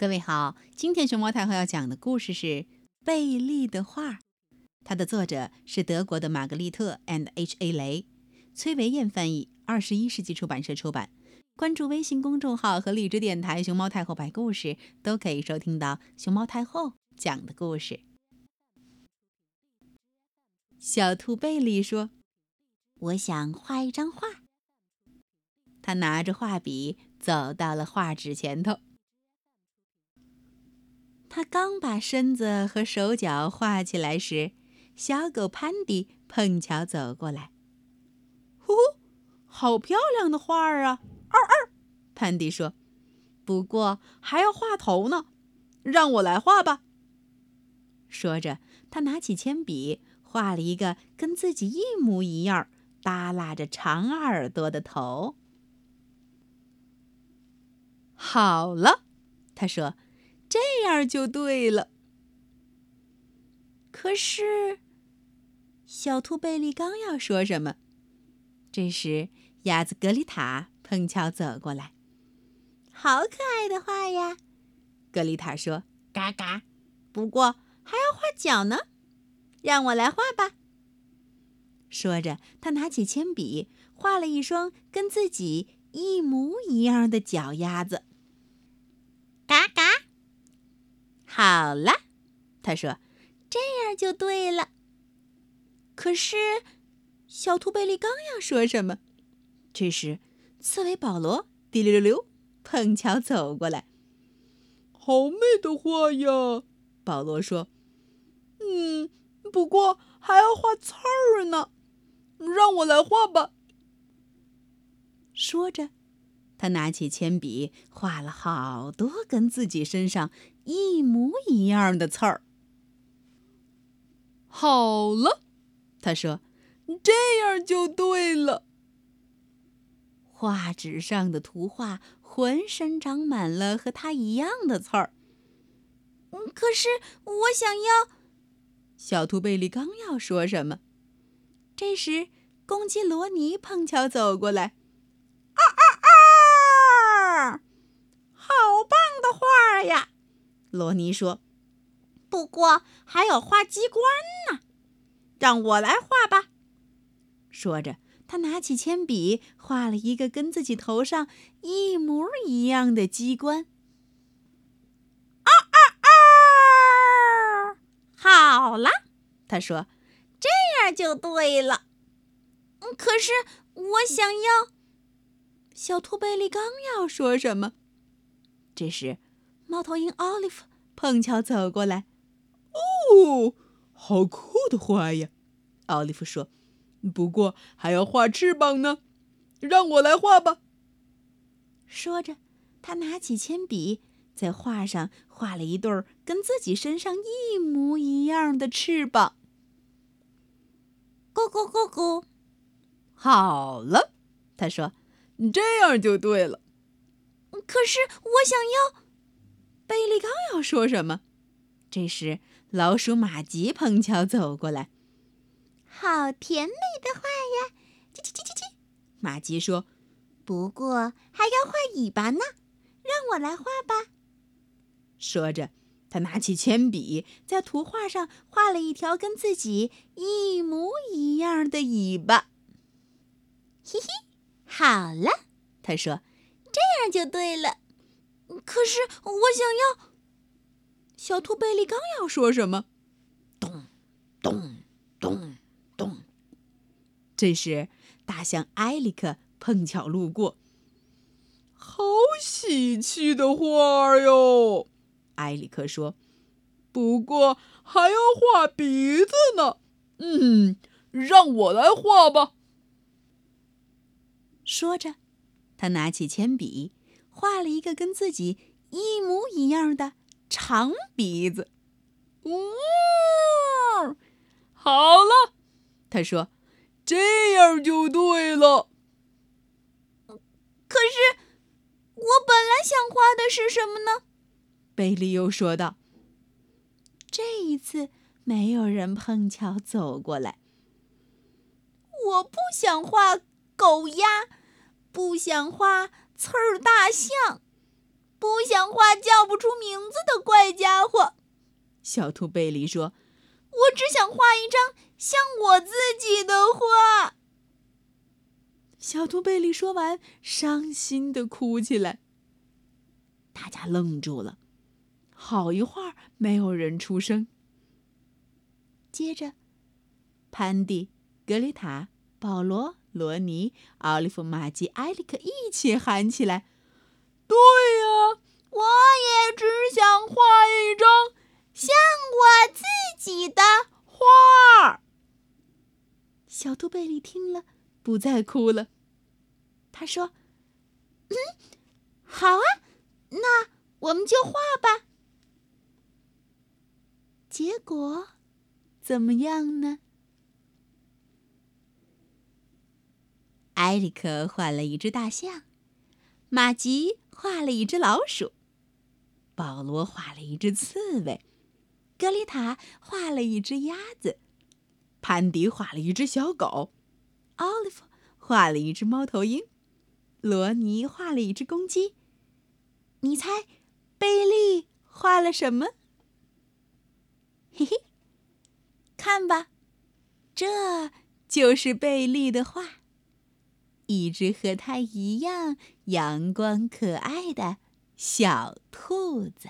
各位好，今天熊猫太后要讲的故事是《贝利的画》，它的作者是德国的玛格丽特 ·and H.A. 雷，崔维燕翻译，二十一世纪出版社出版。关注微信公众号和荔枝电台“熊猫太后摆故事”，都可以收听到熊猫太后讲的故事。小兔贝利说：“我想画一张画。”他拿着画笔走到了画纸前头。他刚把身子和手脚画起来时，小狗潘迪碰巧走过来。“呼呼，好漂亮的画儿啊！”二二，潘迪说，“不过还要画头呢，让我来画吧。”说着，他拿起铅笔画了一个跟自己一模一样、耷拉着长耳朵的头。好了，他说。这样就对了。可是，小兔贝利刚要说什么，这时鸭子格丽塔碰巧走过来。“好可爱的画呀！”格丽塔说，“嘎嘎，不过还要画脚呢，让我来画吧。”说着，他拿起铅笔，画了一双跟自己一模一样的脚丫子。嘎嘎。好了，他说：“这样就对了。”可是，小兔贝利刚要说什么，这时，刺猬保罗滴溜溜溜碰巧走过来。“好美的画呀！”保罗说。“嗯，不过还要画刺儿呢，让我来画吧。”说着。他拿起铅笔，画了好多跟自己身上一模一样的刺儿。好了，他说：“这样就对了。”画纸上的图画浑身长满了和他一样的刺儿。可是我想要……小兔贝利刚要说什么，这时公鸡罗尼碰巧走过来。罗尼说：“不过还要画机关呢，让我来画吧。”说着，他拿起铅笔画了一个跟自己头上一模一样的机关。啊啊啊！好了，他说：“这样就对了。”可是我想要……小兔贝利刚要说什么，这时。猫头鹰奥利弗碰巧走过来，哦，好酷的画呀！奥利弗说：“不过还要画翅膀呢，让我来画吧。”说着，他拿起铅笔，在画上画了一对跟自己身上一模一样的翅膀。咕咕咕咕，好了，他说：“这样就对了。”可是我想要。贝利刚要说什么，这时老鼠马吉碰巧走过来。好甜美的画呀！叽叽叽叽叽，马吉说：“不过还要画尾巴呢，让我来画吧。”说着，他拿起铅笔，在图画上画了一条跟自己一模一样的尾巴。嘿嘿，好了，他说：“这样就对了。”可是我想要。小兔贝利刚要说什么，咚，咚，咚，咚。这时，大象埃里克碰巧路过。好喜气的画哟，埃里克说。不过还要画鼻子呢。嗯，让我来画吧。说着，他拿起铅笔。画了一个跟自己一模一样的长鼻子，哇！好了，他说：“这样就对了。”可是我本来想画的是什么呢？贝利又说道。这一次没有人碰巧走过来。我不想画狗鸭，不想画。刺儿大象，不想画叫不出名字的怪家伙。小兔贝利说：“我只想画一张像我自己的画。”小兔贝利说完，伤心的哭起来。大家愣住了，好一会儿没有人出声。接着，潘迪、格丽塔、保罗、罗尼、奥利弗、玛吉、埃里克一起喊起来：“对呀，我也只想画一张像我自己的画。”小兔贝利听了，不再哭了。他说：“嗯，好啊，那我们就画吧。”结果。怎么样呢？埃里克画了一只大象，马吉画了一只老鼠，保罗画了一只刺猬，格丽塔画了一只鸭子，潘迪画了一只小狗，奥利弗画了一只猫头鹰，罗尼画了一只公鸡。你猜，贝利画了什么？嘿嘿。看吧，这就是贝利的画，一只和它一样阳光可爱的小兔子。